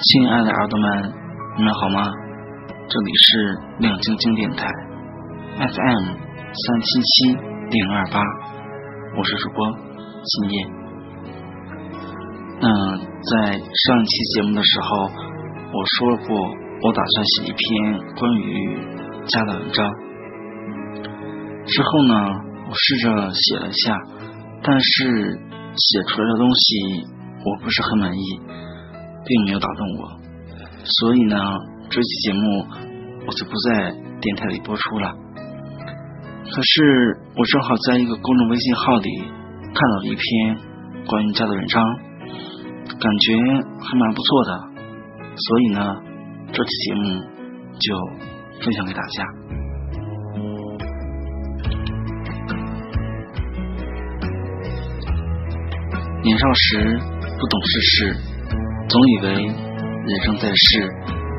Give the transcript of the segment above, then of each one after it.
亲爱的耳朵们，你们好吗？这里是亮晶晶电台，FM 三七七零二八，我是主播金叶。嗯，在上一期节目的时候，我说过，我打算写一篇关于家的文章。之后呢，我试着写了一下，但是写出来的东西我不是很满意。并没有打动我，所以呢，这期节目我就不在电台里播出了。可是我正好在一个公众微信号里看到了一篇关于家的文章，感觉还蛮不错的，所以呢，这期节目就分享给大家。年少时不懂世事。总以为人生在世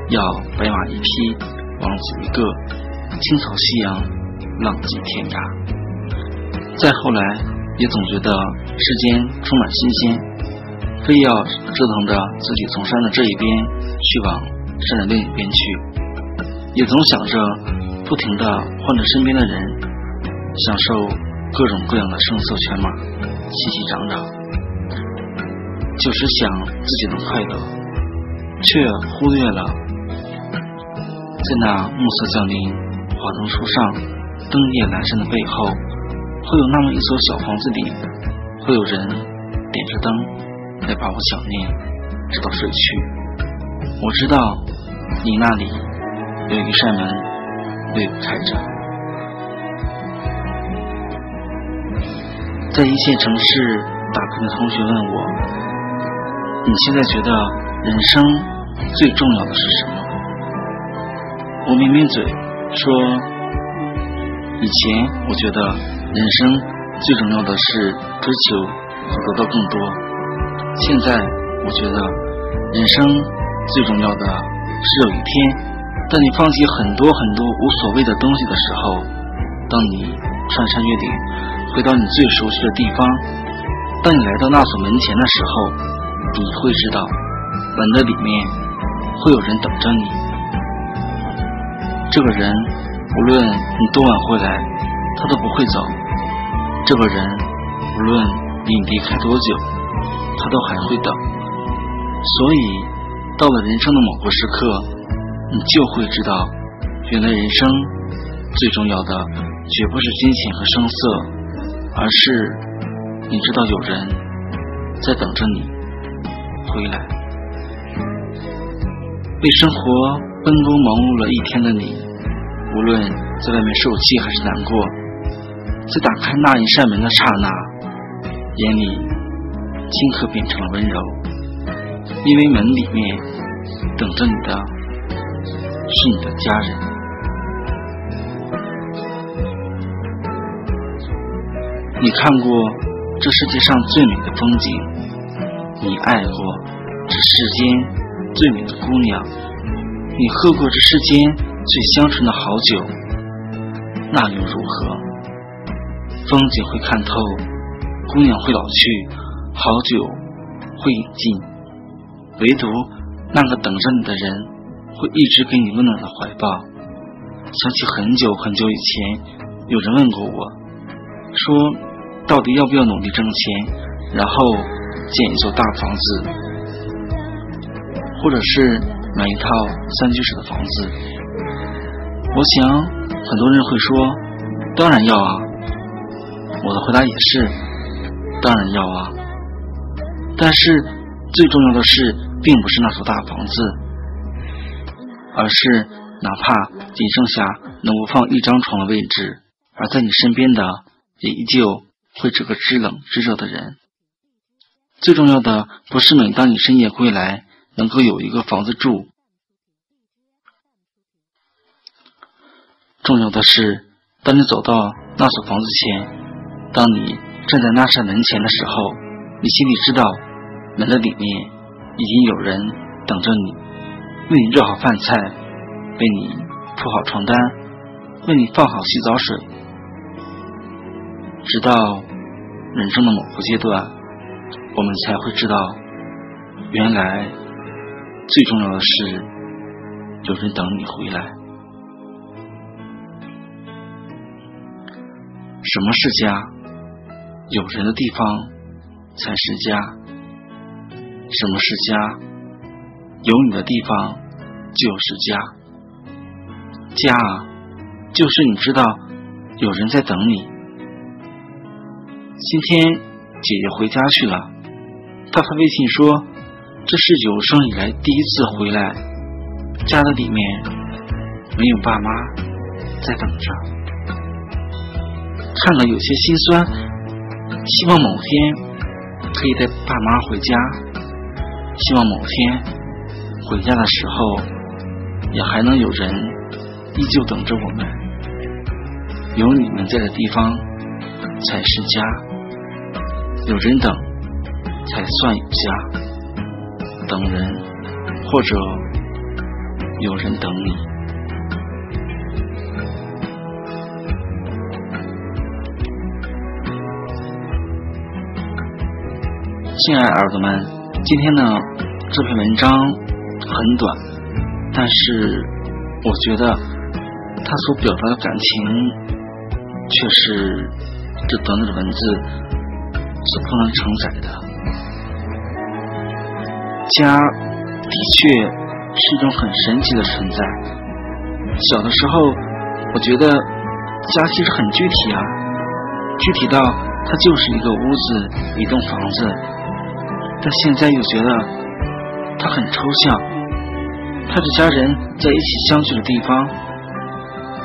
要白马一匹，王子一个，青草夕阳，浪迹天涯。再后来，也总觉得世间充满新鲜，非要折腾着自己从山的这一边去往山的另一边去，也总想着不停的换着身边的人，享受各种各样的声色犬马，熙熙攘攘。就是想自己能快乐，却忽略了在那暮色降临、华灯初上、灯夜阑珊的背后，会有那么一所小房子里，会有人点着灯来把我想念，直到睡去。我知道你那里有一扇门为我开着，在一线城市打拼的同学问我。你现在觉得人生最重要的是什么？我抿抿嘴说：“以前我觉得人生最重要的是追求和得到更多，现在我觉得人生最重要的是有一天，当你放弃很多很多无所谓的东西的时候，当你穿山越岭回到你最熟悉的地方，当你来到那所门前的时候。”你会知道，门的里面会有人等着你。这个人，无论你多晚回来，他都不会走。这个人，无论你离开多久，他都还会等。所以，到了人生的某个时刻，你就会知道，原来人生最重要的，绝不是金钱和声色，而是你知道有人在等着你。回来，为生活奔波忙碌了一天的你，无论在外面受气还是难过，在打开那一扇门的刹那，眼里顷刻变成了温柔，因为门里面等着你的是你的家人。你看过这世界上最美的风景。你爱过这世间最美的姑娘，你喝过这世间最香醇的好酒，那又如何？风景会看透，姑娘会老去，好酒会饮尽，唯独那个等着你的人会一直给你温暖的怀抱。想起很久很久以前，有人问过我，说到底要不要努力挣钱，然后。建一座大房子，或者是买一套三居室的房子。我想很多人会说，当然要啊。我的回答也是，当然要啊。但是最重要的是，并不是那所大房子，而是哪怕仅剩下能够放一张床的位置，而在你身边的也依旧会这个知冷知热的人。最重要的不是每当你深夜归来能够有一个房子住，重要的是当你走到那所房子前，当你站在那扇门前的时候，你心里知道门的里面已经有人等着你，为你热好饭菜，为你铺好床单，为你放好洗澡水，直到人生的某个阶段，我们才会知道，原来最重要的是有人等你回来。什么是家？有人的地方才是家。什么是家？有你的地方就是家。家啊，就是你知道有人在等你。今天姐姐回家去了，他发微信说，这是有生以来第一次回来，家的里面没有爸妈在等着，看了有些心酸，希望某天可以带爸妈回家，希望某天回家的时候也还能有人依旧等着我们，有你们在的地方才是家。有人等，才算有家。等人，或者有人等你。亲爱耳朵们，今天呢，这篇文章很短，但是我觉得他所表达的感情，却是这短短的文字。是不能承载的。家的确是一种很神奇的存在。小的时候，我觉得家其实很具体啊，具体到它就是一个屋子、一栋房子。但现在又觉得它很抽象，它是家人在一起相聚的地方。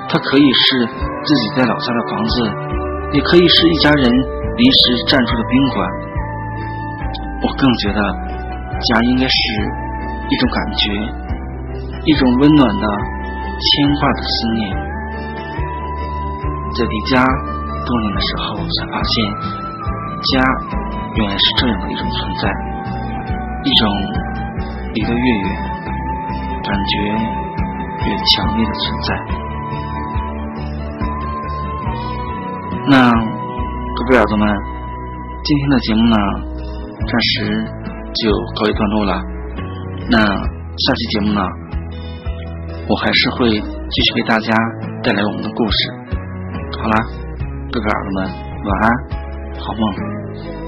它可以是自己在老家的房子，也可以是一家人。临时暂住的宾馆，我更觉得家应该是一种感觉，一种温暖的牵挂的思念。在离家多年的时候，才发现家原来是这样的一种存在，一种离得越远，感觉越强烈的存在。那。各位耳朵们，今天的节目呢，暂时就告一段落了。那下期节目呢，我还是会继续给大家带来我们的故事。好啦，各位耳朵们，晚安，好梦，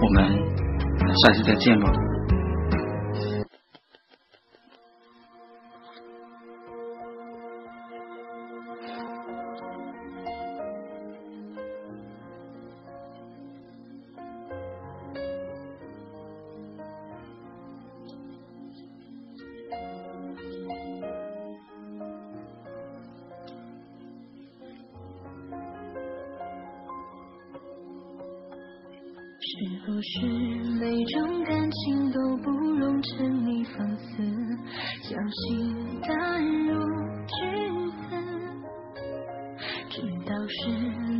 我们下期再见吧。是不是每种感情都不容沉溺放肆，将心淡如君子？知道是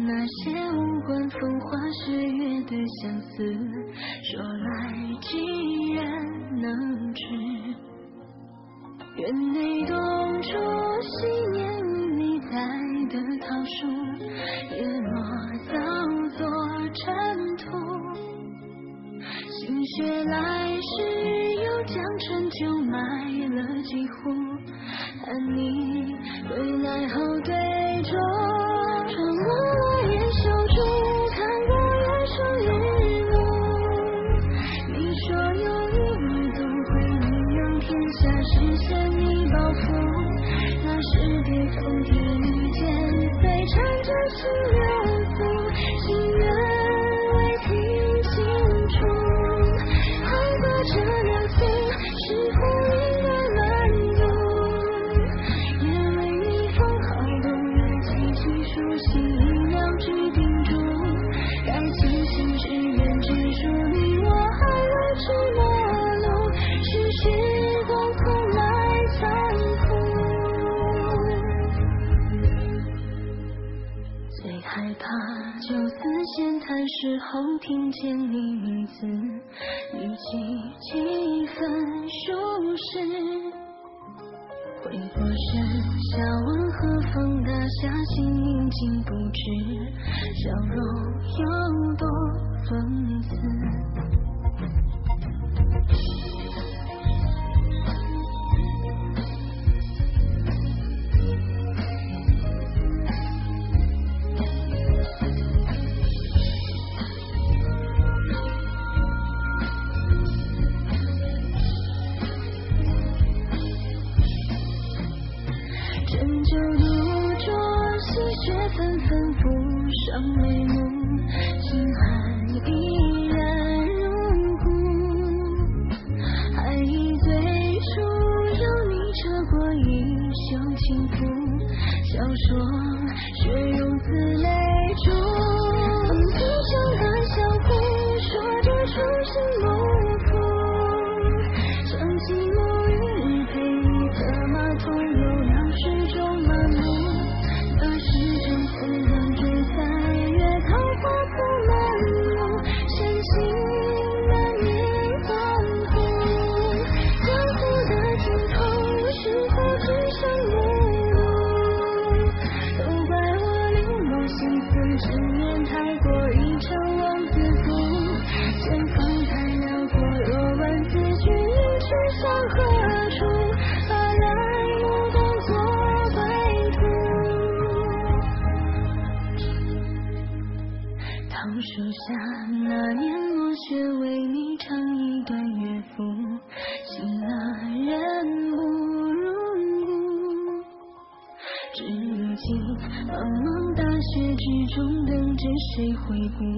那些无关风花雪月的相思，说来雪来时，又将陈酒埋了几壶，盼你归来后对酌。穿过落叶小筑，看过月升日暮。你说有一日总会名扬天下，实现你抱负。那时别从天遇见，飞缠着心流时候听见你名字，语气几分熟识。回过神，笑问何方大侠，心宁静不知，笑容有多讽刺。说却用自。回顾？